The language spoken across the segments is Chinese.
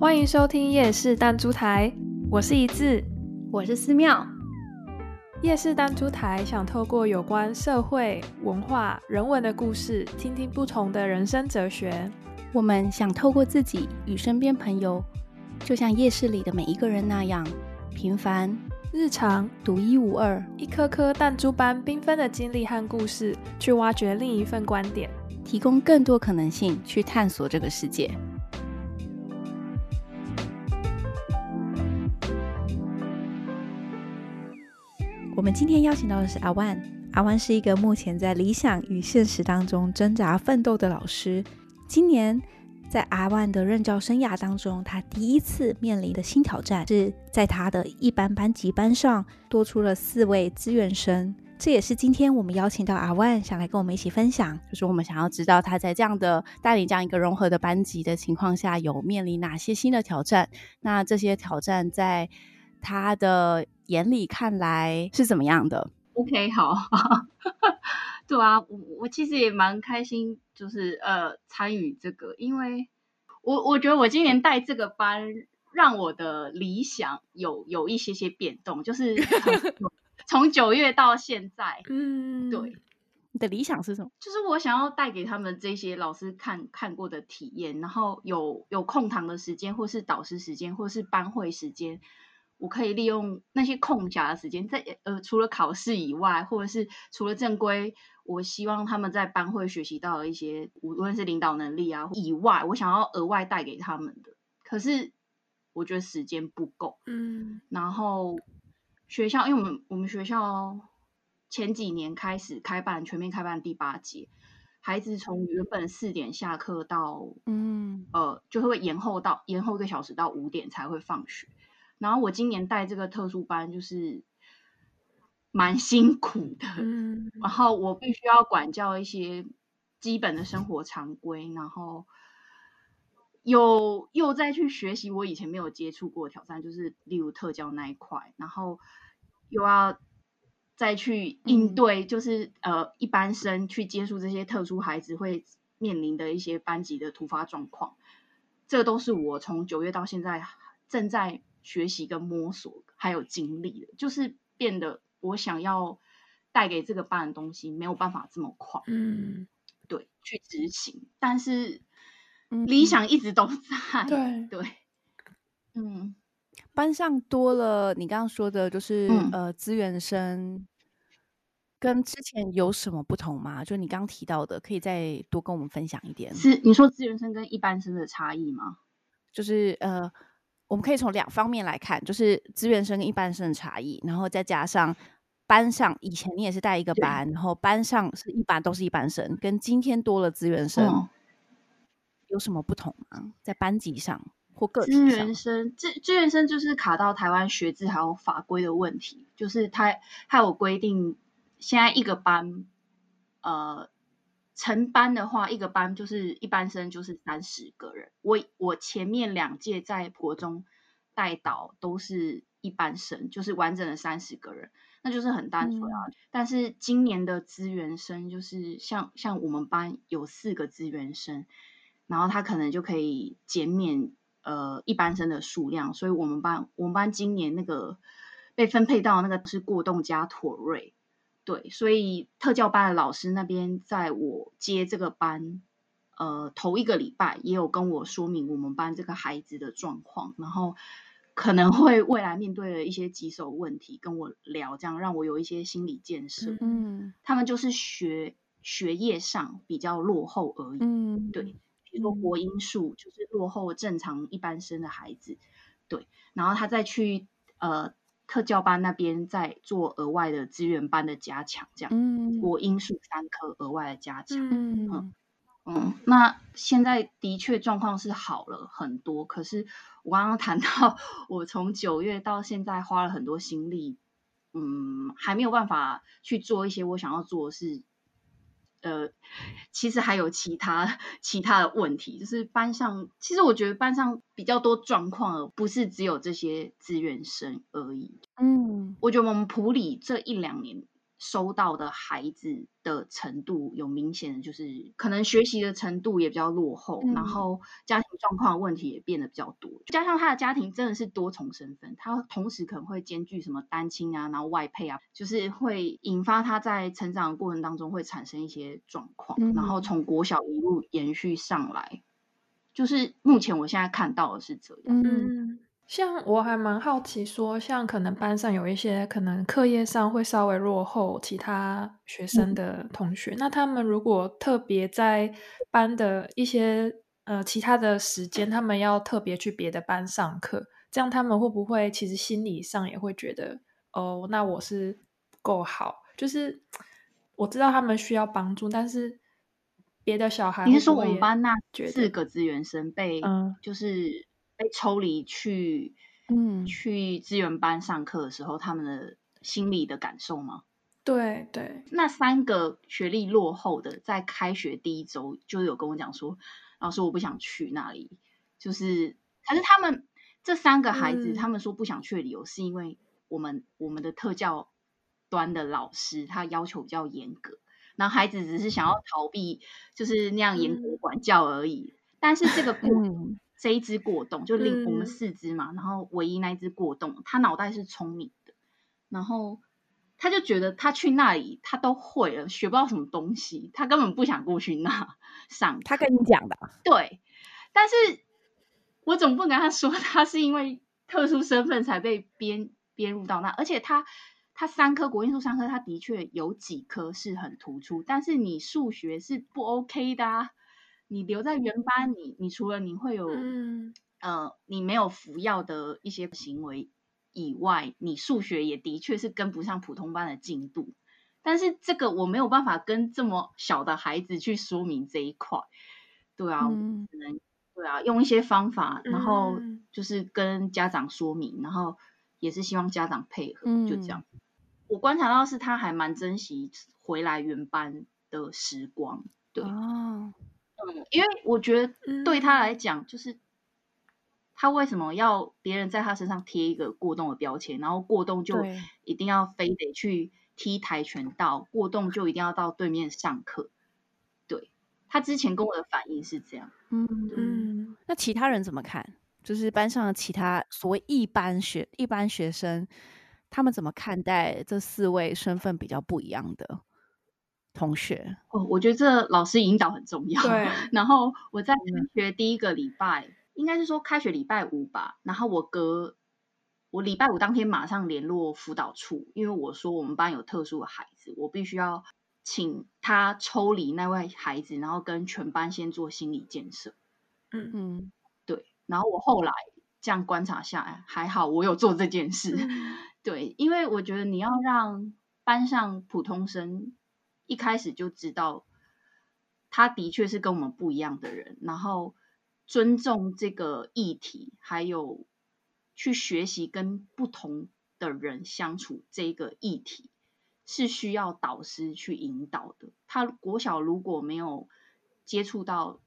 欢迎收听夜市弹珠台，我是一字，我是寺庙。夜市弹珠台想透过有关社会、文化、人文的故事，听听不同的人生哲学。我们想透过自己与身边朋友，就像夜市里的每一个人那样，平凡、日常、独一无二，一颗颗弹珠般缤纷的经历和故事，去挖掘另一份观点，提供更多可能性，去探索这个世界。我们今天邀请到的是阿万。阿万是一个目前在理想与现实当中挣扎奋斗的老师。今年在阿万的任教生涯当中，他第一次面临的新挑战是在他的一般班级班上多出了四位资源生。这也是今天我们邀请到阿万，想来跟我们一起分享，就是我们想要知道他在这样的带领这样一个融合的班级的情况下，有面临哪些新的挑战。那这些挑战在他的眼里看来是怎么样的？OK，好，对啊，我我其实也蛮开心，就是呃参与这个，因为我我觉得我今年带这个班，让我的理想有有一些些变动，就是从 九月到现在，嗯，对，你的理想是什么？就是我想要带给他们这些老师看看过的体验，然后有有空堂的时间，或是导师时间，或是班会时间。我可以利用那些空暇的时间，在呃除了考试以外，或者是除了正规，我希望他们在班会学习到的一些，无论是领导能力啊以外，我想要额外带给他们的。可是我觉得时间不够，嗯。然后学校，因为我们我们学校前几年开始开办全面开办第八节，孩子从原本四点下课到，嗯呃，就会延后到延后一个小时到五点才会放学。然后我今年带这个特殊班，就是蛮辛苦的。嗯，然后我必须要管教一些基本的生活常规，然后又又再去学习我以前没有接触过的挑战，就是例如特教那一块，然后又要再去应对，就是、嗯、呃一般生去接触这些特殊孩子会面临的一些班级的突发状况，这都是我从九月到现在正在。学习跟摸索还有经历的，就是变得我想要带给这个班的东西没有办法这么快，嗯，对，去执行，但是理想一直都在，对对，嗯，班上多了你刚刚说的，就是、嗯、呃资源生跟之前有什么不同吗？就你刚刚提到的，可以再多跟我们分享一点。是你说资源生跟一般生的差异吗？就是呃。我们可以从两方面来看，就是资源生跟一般生的差异，然后再加上班上以前你也是带一个班，然后班上是一般都是一般生，跟今天多了资源生、嗯、有什么不同吗？在班级上或个体上？资源生，资资源生就是卡到台湾学制还有法规的问题，就是他还有规定，现在一个班，呃。成班的话，一个班就是一般生就是三十个人。我我前面两届在国中带导都是一班生，就是完整的三十个人，那就是很单纯啊。嗯、但是今年的资源生就是像像我们班有四个资源生，然后他可能就可以减免呃一般生的数量，所以我们班我们班今年那个被分配到那个是过动加妥瑞。对，所以特教班的老师那边，在我接这个班，呃，头一个礼拜也有跟我说明我们班这个孩子的状况，然后可能会未来面对的一些棘手问题跟我聊，这样让我有一些心理建设。嗯，他们就是学学业上比较落后而已。嗯，对，比如说国英数就是落后正常一般生的孩子。对，然后他再去呃。特教班那边在做额外的资源班的加强，这样，嗯，国英数三科额外的加强，嗯嗯，嗯，那现在的确状况是好了很多，可是我刚刚谈到，我从九月到现在花了很多心力，嗯，还没有办法去做一些我想要做的事。呃，其实还有其他其他的问题，就是班上，其实我觉得班上比较多状况，而不是只有这些志愿生而已。嗯，我觉得我们普里这一两年收到的孩子的程度有明显的，就是可能学习的程度也比较落后，嗯、然后家庭状况问题也变得比较多。加上他的家庭真的是多重身份，他同时可能会兼具什么单亲啊，然后外配啊，就是会引发他在成长的过程当中会产生一些状况，嗯、然后从国小一路延续上来，就是目前我现在看到的是这样。嗯。像我还蛮好奇说，说像可能班上有一些可能课业上会稍微落后其他学生的同学，嗯、那他们如果特别在班的一些呃其他的时间，他们要特别去别的班上课，这样他们会不会其实心理上也会觉得哦，那我是不够好？就是我知道他们需要帮助，但是别的小孩会不会，你是说我们班那四个资源生被嗯就是。被抽离去，嗯，去资源班上课的时候，他们的心理的感受吗？对对，那三个学历落后的，在开学第一周就有跟我讲说，老师我不想去那里，就是，可是他们这三个孩子，嗯、他们说不想去的理由是因为我们我们的特教端的老师他要求比较严格，然后孩子只是想要逃避，就是那样严格管教而已。嗯、但是这个不。嗯这一只过动就另我们四只嘛，嗯、然后唯一那一只过动，他脑袋是聪明的，然后他就觉得他去那里他都会了，学不到什么东西，他根本不想过去那上。他跟你讲的。对，但是我总不能跟他说他是因为特殊身份才被编编入到那，而且他他三科国英数三科，他的确有几科是很突出，但是你数学是不 OK 的啊。你留在原班，你你除了你会有，嗯、呃，你没有服药的一些行为以外，你数学也的确是跟不上普通班的进度。但是这个我没有办法跟这么小的孩子去说明这一块，对啊，嗯、只能对啊，用一些方法，然后就是跟家长说明，嗯、然后也是希望家长配合，就这样。嗯、我观察到是他还蛮珍惜回来原班的时光，对。哦嗯，因为我觉得对他来讲，就是他为什么要别人在他身上贴一个过动的标签，然后过动就一定要非得去踢跆拳道，过动就一定要到对面上课。对，他之前跟我的反应是这样。嗯嗯，嗯，那其他人怎么看？就是班上的其他所谓一般学一般学生，他们怎么看待这四位身份比较不一样的？同学哦，我觉得这老师引导很重要。对，然后我在开学第一个礼拜，嗯、应该是说开学礼拜五吧。然后我隔我礼拜五当天马上联络辅导处，因为我说我们班有特殊的孩子，我必须要请他抽离那位孩子，然后跟全班先做心理建设。嗯嗯，对。然后我后来这样观察下来，还好我有做这件事。嗯、对，因为我觉得你要让班上普通生。一开始就知道，他的确是跟我们不一样的人，然后尊重这个议题，还有去学习跟不同的人相处这个议题，是需要导师去引导的。他国小如果没有接触到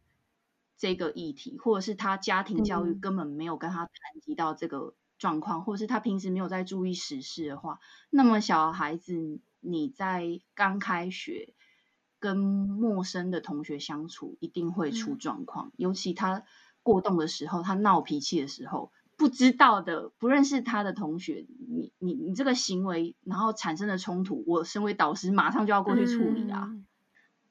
这个议题，或者是他家庭教育根本没有跟他谈及到这个状况，嗯、或者是他平时没有在注意时事的话，那么小孩子。你在刚开学跟陌生的同学相处，一定会出状况。嗯、尤其他过动的时候，他闹脾气的时候，不知道的、不认识他的同学，你你你这个行为，然后产生的冲突，我身为导师，马上就要过去处理啊。嗯、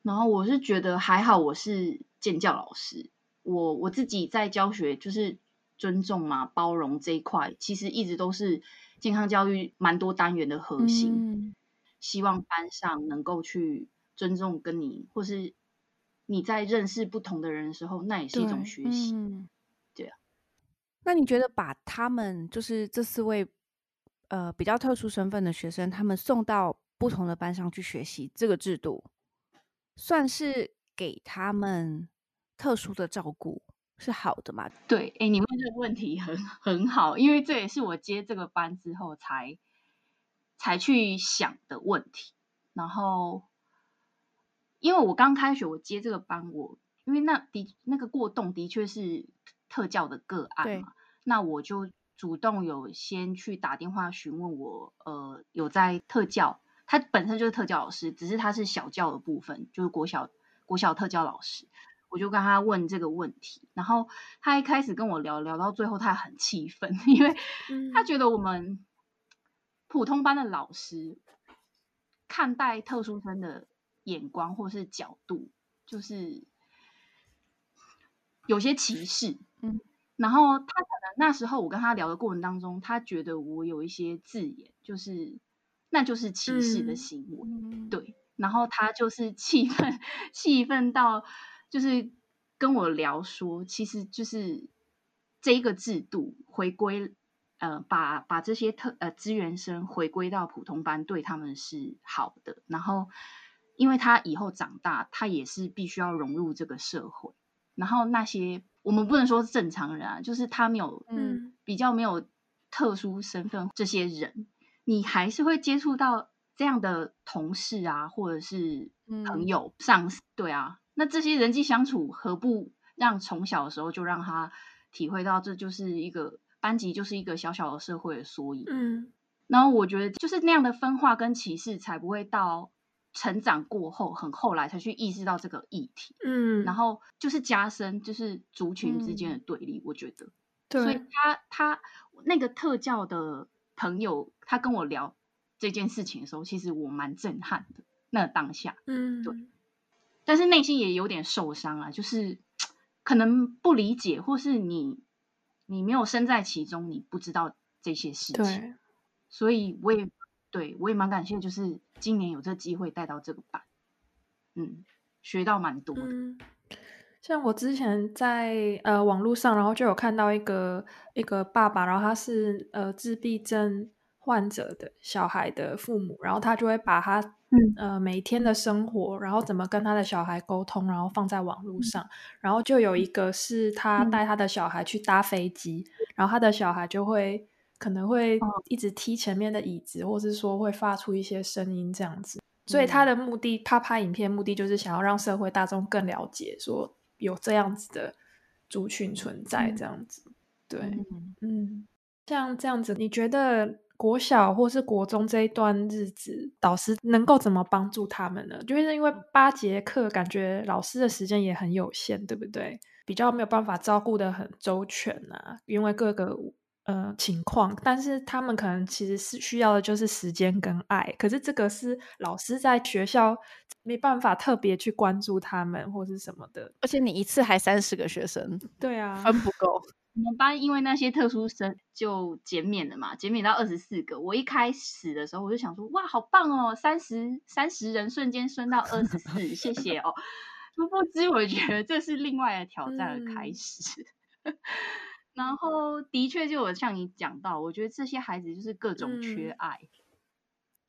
然后我是觉得还好，我是建教老师，我我自己在教学就是尊重嘛、包容这一块，其实一直都是健康教育蛮多单元的核心。嗯希望班上能够去尊重跟你，或是你在认识不同的人的时候，那也是一种学习。对，嗯、对啊。那你觉得把他们就是这四位呃比较特殊身份的学生，他们送到不同的班上去学习，这个制度算是给他们特殊的照顾是好的吗？对，哎，你问这个问题很很好，因为这也是我接这个班之后才。才去想的问题，然后，因为我刚开学，我接这个班，我因为那的那个过动的确是特教的个案嘛，那我就主动有先去打电话询问我，呃，有在特教他本身就是特教老师，只是他是小教的部分，就是国小国小特教老师。我就跟他问这个问题，然后他一开始跟我聊聊到最后，他很气愤，因为他觉得我们普通班的老师看待特殊生的眼光或是角度，就是有些歧视。嗯，然后他可能那时候我跟他聊的过程当中，他觉得我有一些字眼，就是那就是歧视的行为，嗯、对，然后他就是气愤，气愤到。就是跟我聊说，其实就是这一个制度回归，呃，把把这些特呃资源生回归到普通班，对他们是好的。然后，因为他以后长大，他也是必须要融入这个社会。然后那些我们不能说是正常人啊，就是他没有嗯比较没有特殊身份这些人，你还是会接触到这样的同事啊，或者是朋友、嗯、上司，对啊。那这些人际相处，何不让从小的时候就让他体会到，这就是一个班级，就是一个小小的社会的缩影。嗯，然后我觉得就是那样的分化跟歧视，才不会到成长过后很后来才去意识到这个议题。嗯，然后就是加深就是族群之间的对立。嗯、我觉得，对，所以他他那个特教的朋友，他跟我聊这件事情的时候，其实我蛮震撼的。那个、当下，嗯，对。但是内心也有点受伤啊，就是 可能不理解，或是你你没有身在其中，你不知道这些事情。对，所以我也对我也蛮感谢，就是今年有这机会带到这个班，嗯，学到蛮多的。嗯，像我之前在呃网络上，然后就有看到一个一个爸爸，然后他是呃自闭症患者的小孩的父母，然后他就会把他。嗯呃，每天的生活，然后怎么跟他的小孩沟通，然后放在网络上，嗯、然后就有一个是他带他的小孩去搭飞机，嗯、然后他的小孩就会可能会一直踢前面的椅子，哦、或是说会发出一些声音这样子。嗯、所以他的目的，他拍影片目的就是想要让社会大众更了解，说有这样子的族群存在这样子。嗯、对，嗯，嗯，像这样子，你觉得？国小或是国中这一段日子，导师能够怎么帮助他们呢？就是因为八节课，感觉老师的时间也很有限，对不对？比较没有办法照顾的很周全啊，因为各个呃情况。但是他们可能其实是需要的就是时间跟爱，可是这个是老师在学校没办法特别去关注他们或是什么的。而且你一次还三十个学生，对啊，分不够。我们班因为那些特殊生就减免了嘛，减免到二十四个。我一开始的时候我就想说，哇，好棒哦，三十三十人瞬间升到二十四，谢谢哦。殊不知，我觉得这是另外的挑战的开始。嗯、然后，的确，就有像你讲到，我觉得这些孩子就是各种缺爱。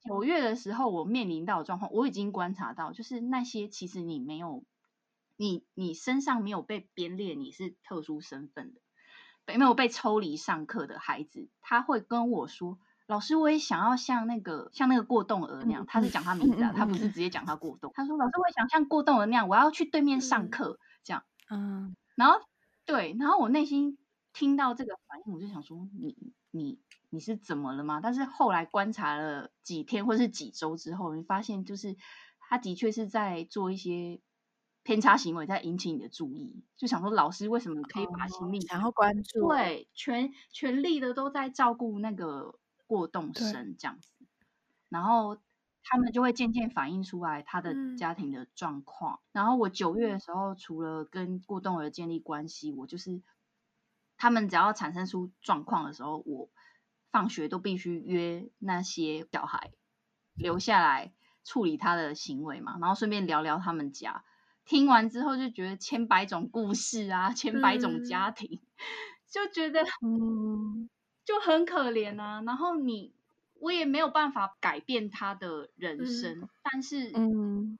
九、嗯、月的时候，我面临到的状况，我已经观察到，就是那些其实你没有，你你身上没有被编列，你是特殊身份的。没有被抽离上课的孩子，他会跟我说：“老师，我也想要像那个像那个过动儿那样。”他是讲他名字啊，他不是直接讲他过动。他说：“老师，我也想像过动儿那样，我要去对面上课。”这样，嗯，然后对，然后我内心听到这个反应，我就想说：“你你你是怎么了吗？”但是后来观察了几天或是几周之后，你发现就是他的确是在做一些。偏差行为在引起你的注意，就想说老师为什么可以把心力、哦、想要关注，对，全全力的都在照顾那个过动生这样子，然后他们就会渐渐反映出来他的家庭的状况。嗯、然后我九月的时候，除了跟过动儿建立关系，我就是他们只要产生出状况的时候，我放学都必须约那些小孩留下来处理他的行为嘛，然后顺便聊聊他们家。听完之后就觉得千百种故事啊，千百种家庭，嗯、就觉得嗯，就很可怜啊。然后你我也没有办法改变他的人生，嗯、但是嗯，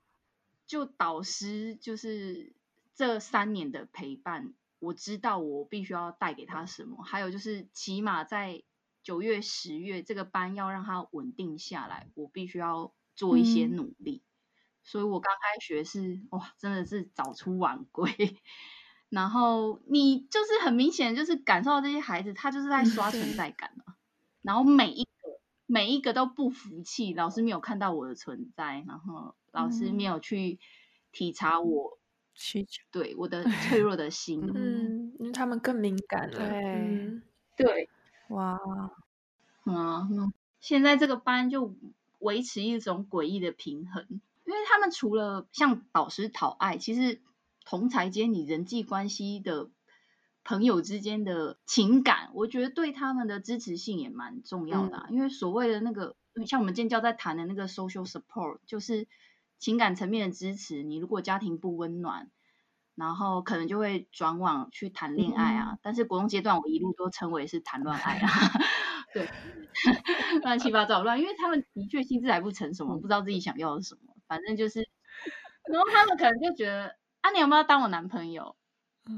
就导师就是这三年的陪伴，我知道我必须要带给他什么。还有就是起码在九月、十月这个班要让他稳定下来，我必须要做一些努力。嗯所以我刚开学是哇，真的是早出晚归，然后你就是很明显就是感受到这些孩子，他就是在刷存在感嘛。嗯、然后每一个每一个都不服气，老师没有看到我的存在，然后老师没有去体察我需求，对我的脆弱的 心，嗯，因为他们更敏感了，对，嗯、对，哇，嗯，现在这个班就维持一种诡异的平衡，因为他们除了向导师讨爱，其实同才间你人际关系的。朋友之间的情感，我觉得对他们的支持性也蛮重要的啊。嗯，因为所谓的那个，像我们建教在谈的那个 social support，就是情感层面的支持。你如果家庭不温暖，然后可能就会转往去谈恋爱啊。嗯，但是国中阶段，我一路都称为是谈乱爱啊，对 乱七八糟乱，因为他们的确心智还不成熟，不知道自己想要的什么，反正就是，然后他们可能就觉得啊，你有没有当我男朋友？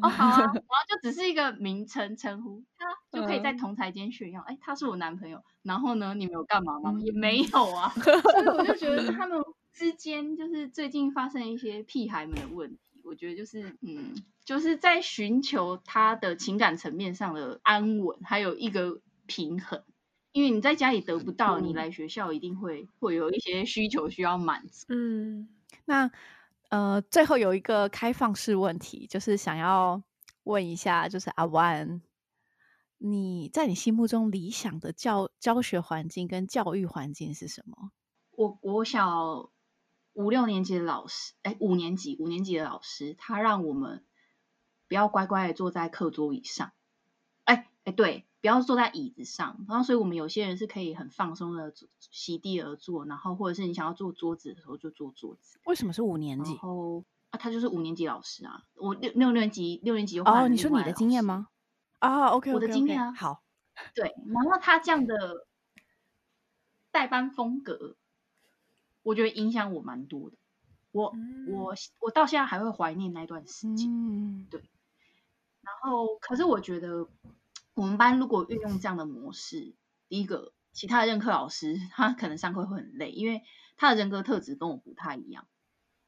哦，好啊，然后就只是一个名称称呼，他就可以在同台间炫耀，哎，他是我男朋友。然后呢，你们有干嘛吗？也没有啊。所以我就觉得他们之间就是最近发生一些屁孩们的问题，我觉得就是嗯，就是在寻求他的情感层面上的安稳，还有一个平衡。因为你在家里得不到，你来学校一定会会有一些需求需要满足。嗯，那。呃，最后有一个开放式问题，就是想要问一下，就是阿万，你在你心目中理想的教教学环境跟教育环境是什么？我国小五六年级的老师，哎，五年级五年级的老师，他让我们不要乖乖的坐在课桌椅上，哎哎，对。不要坐在椅子上，然后所以我们有些人是可以很放松的席地而坐，然后或者是你想要坐桌子的时候就坐桌子。为什么是五年级？然后啊，他就是五年级老师啊。我六六年级六年级又哦，你说你的经验吗？啊，OK，我的经验啊。好，对，然后他这样的代班风格，我觉得影响我蛮多的。我、嗯、我我到现在还会怀念那段时间。嗯，对。然后，可是我觉得。我们班如果运用这样的模式，第一个，其他的任课老师他可能上课会很累，因为他的人格特质跟我不太一样，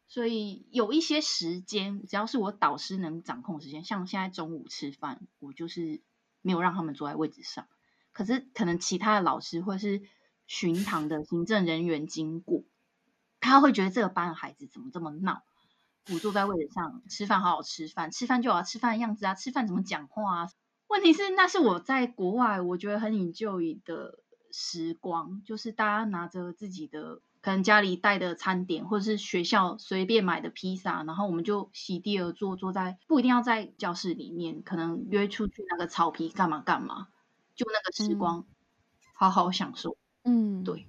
所以有一些时间，只要是我导师能掌控时间，像现在中午吃饭，我就是没有让他们坐在位置上。可是可能其他的老师或是巡堂的行政人员经过，他会觉得这个班的孩子怎么这么闹？不坐在位置上吃饭，好好吃饭，吃饭就要吃饭的样子啊，吃饭怎么讲话啊？问题是，那是我在国外，我觉得很 enjoy 的时光，就是大家拿着自己的可能家里带的餐点，或者是学校随便买的披萨，然后我们就席地而坐，坐在不一定要在教室里面，可能约出去那个草皮干嘛干嘛，就那个时光，嗯、好好享受。嗯，对。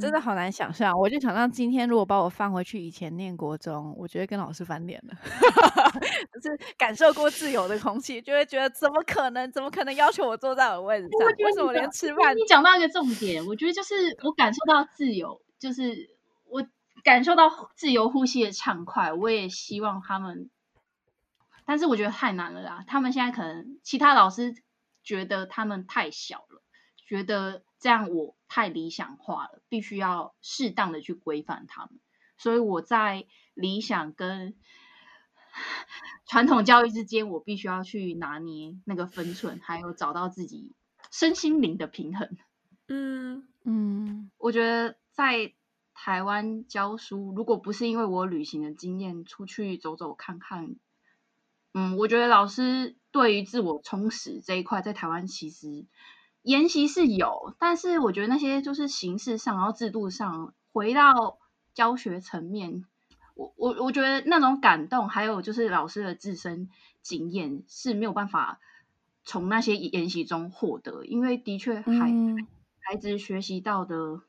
嗯，真的好难想象。我就想象今天如果把我放回去以前念国中，我觉得跟老师翻脸了。就是感受过自由的空气，就会觉得怎么可能？怎么可能要求我坐在我的位置上？为什么连吃饭？你讲到一个重点，我觉得就是我感受到自由，就是我感受到自由呼吸的畅快。我也希望他们，但是我觉得太难了啦。他们现在可能其他老师觉得他们太小了，觉得。这样我太理想化了，必须要适当的去规范他们。所以我在理想跟 传统教育之间，我必须要去拿捏那个分寸，还有找到自己身心灵的平衡。嗯嗯，我觉得在台湾教书，如果不是因为我旅行的经验，出去走走看看，嗯，我觉得老师对于自我充实这一块，在台湾其实。研习是有，但是我觉得那些就是形式上，然后制度上，回到教学层面，我我我觉得那种感动，还有就是老师的自身经验是没有办法从那些研习中获得，因为的确孩孩子学习到的，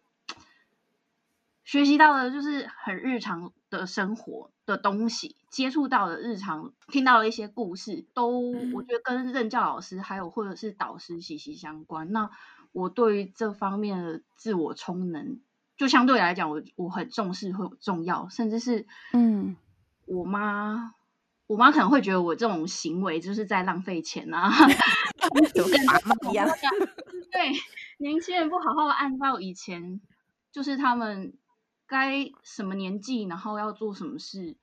学习到的就是很日常的生活的东西，接触到的日常听到的一些故事，都我觉得跟任教老师还有或者是导师息息相关。那我对于这方面的自我充能，就相对来讲，我我很重视，会重要，甚至是嗯，我妈我妈可能会觉得我这种行为就是在浪费钱啊，就跟妈妈一样。对，年轻人不好好按照以前，就是他们。该什么年纪，然后要做什么事，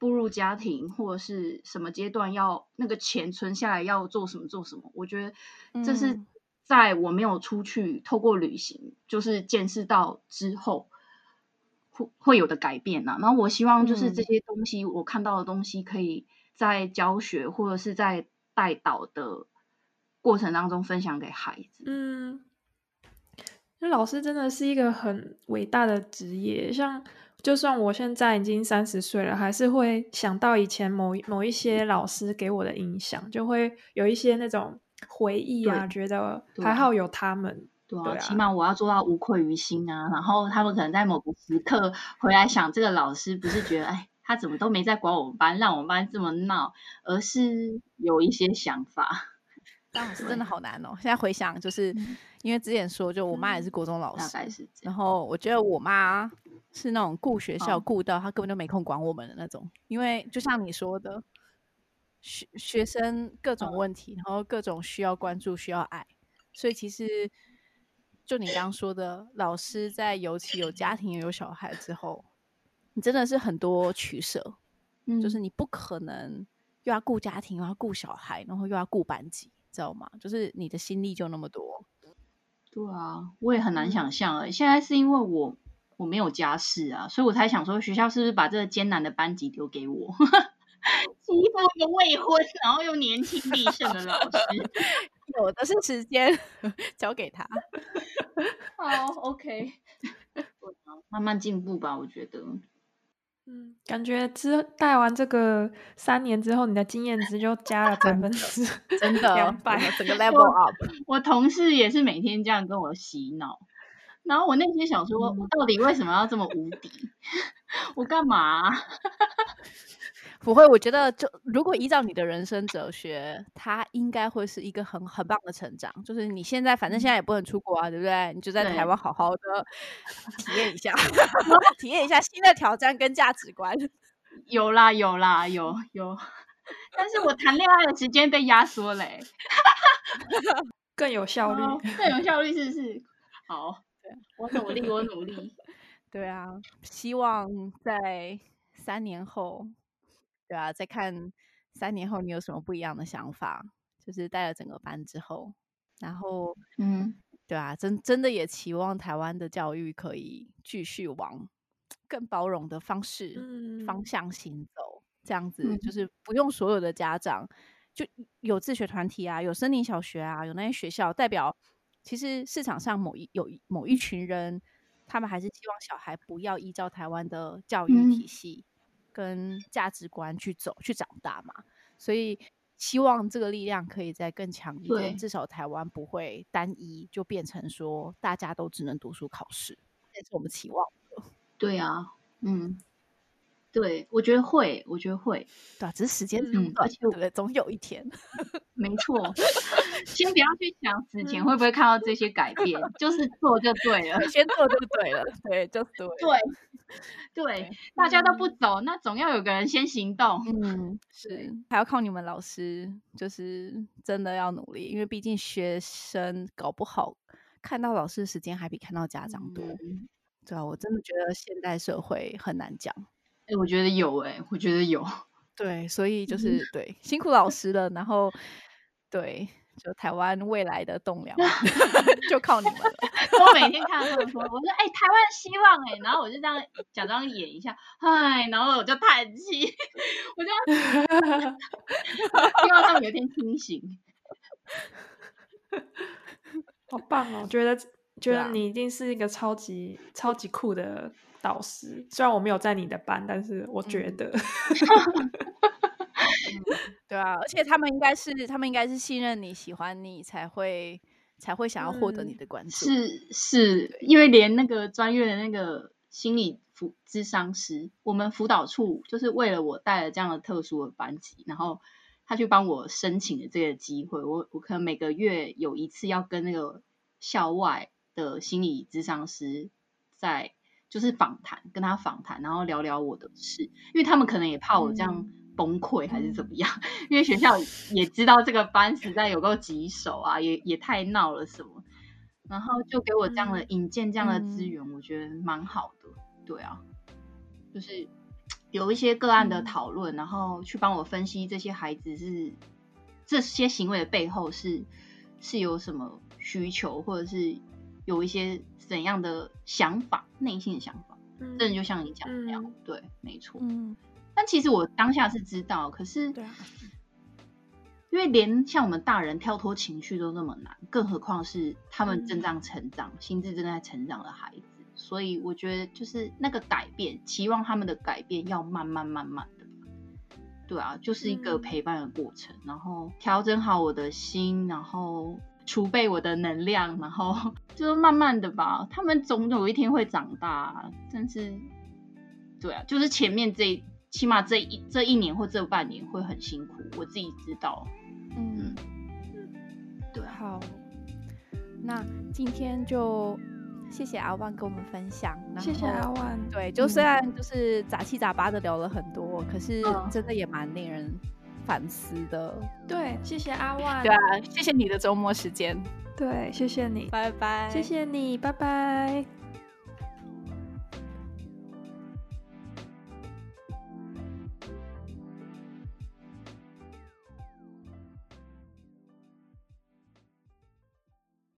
步入家庭或者是什么阶段要那个钱存下来要做什么做什么，我觉得这是在我没有出去透过旅行，就是见识到之后会会有的改变呐、啊。然后我希望就是这些东西，我看到的东西，可以在教学或者是在带导的过程当中分享给孩子。嗯，那老师真的是一个很伟大的职业，像。就算我现在已经三十岁了，还是会想到以前某某一些老师给我的影响，就会有一些那种回忆啊，觉得还好有他们。对啊，对啊，起码我要做到无愧于心啊。然后他们可能在某个时刻回来想，这个老师不是觉得哎，他怎么都没在管我们班，让我们班这么闹，而是有一些想法。当老师真的好难哦。现在回想，就是因为之前说，就我妈也是国中老师，大概是。然后我觉得我妈。是那种顾学校顾到他根本就没空管我们的那种，因为就像你说的，学学生各种问题，然后各种需要关注、需要爱，所以其实就你刚刚说的，老师在尤其有家庭有小孩之后，你真的是很多取舍，嗯，就是你不可能又要顾家庭，又要顾小孩，然后又要顾班级，知道吗？就是你的心力就那么多。对啊，我也很难想象哎，现在是因为我。我没有家世啊，所以我才想说，学校是不是把这个艰难的班级丢给我，欺负一个未婚然后又年轻力盛的老师，有的是时间交给他。好，OK，慢慢进步吧，我觉得。嗯，感觉之带完这个三年之后，你的经验值就加了百分之真的两百，整个 level up 我。我同事也是每天这样跟我洗脑。然后我内心想说，我到底为什么要这么无敌？我干嘛啊？不会，我觉得就如果依照你的人生哲学，它应该会是一个很很棒的成长。就是你现在反正现在也不能出国啊，对不对？你就在台湾好好的体验一下，体验一下新的挑战跟价值观。有啦有啦有有，但是我谈恋爱的时间被压缩了，更有效率，更有效率是不是？好。我努力，我努力。对啊，希望在三年后，对啊，再看三年后你有什么不一样的想法，就是带了整个班之后，然后，嗯，对啊，真真的也期望台湾的教育可以继续往更包容的方式、嗯、方向行走，这样子就是不用所有的家长，就有自学团体啊，有森林小学啊，有那些学校代表。其实市场上某一有某一群人，他们还是希望小孩不要依照台湾的教育体系跟价值观去走、嗯、去长大嘛。所以希望这个力量可以再更强一点，至少台湾不会单一，就变成说大家都只能读书考试，这是我们期望的。对啊，嗯。对，我觉得会，我觉得会，对啊，只是时间很短，而且对不对？总有一天，没错。先不要去想死前会不会看到这些改变，就是做就对了，先做就对了，对，就对，对，对，大家都不走，那总要有个人先行动。嗯，是，还要靠你们老师，就是真的要努力，因为毕竟学生搞不好看到老师的时间还比看到家长多。嗯、对啊，我真的觉得现代社会很难讲。我觉得有哎、欸，我觉得有，对，所以就是对，辛苦老师了，然后对，就台湾未来的栋梁 就靠你们了。我每天看他们说，我说哎、欸，台湾希望哎、欸，然后我就这样假装演一下，嗨，然后我就叹气，我就希望他们有一天清醒。好棒哦！我觉得觉得你一定是一个超级超级酷的。导师，虽然我没有在你的班，但是我觉得，嗯 嗯、对啊，而且他们应该是，他们应该是信任你，喜欢你，才会才会想要获得你的关注。是是，因为连那个专业的那个心理辅咨商师，我们辅导处就是为了我带了这样的特殊的班级，然后他去帮我申请了这个机会。我我可能每个月有一次要跟那个校外的心理咨商师在。就是访谈，跟他访谈，然后聊聊我的事，因为他们可能也怕我这样崩溃还是怎么样，嗯、因为学校也知道这个班实在有够棘手啊，也也太闹了什么，然后就给我这样的引荐这样的资源，我觉得蛮好的，对啊，就是有一些个案的讨论，然后去帮我分析这些孩子是这些行为的背后是是有什么需求，或者是有一些怎样的想法，内心的想法。嗯，真的就像你讲的那样，嗯、对，没错。嗯，但其实我当下是知道，可是，对啊，因为连像我们大人跳脱情绪都那么难，更何况是他们正在成长、嗯、心智正在成长的孩子。所以我觉得，就是那个改变，期望他们的改变要慢慢慢慢的，对啊，就是一个陪伴的过程，嗯、然后调整好我的心，然后储备我的能量，然后 就是慢慢的吧，他们总有一天会长大。但是，对啊，就是前面这起码这一这一年或这半年会很辛苦，我自己知道。嗯，对啊。好，那今天就。谢谢阿万跟我们分享，谢谢阿万。对，就虽然就是杂七杂八的聊了很多，嗯、可是真的也蛮令人反思的。对，谢谢阿万。对啊，谢谢你的周末时间。对，谢谢你，拜拜。谢谢你，拜拜。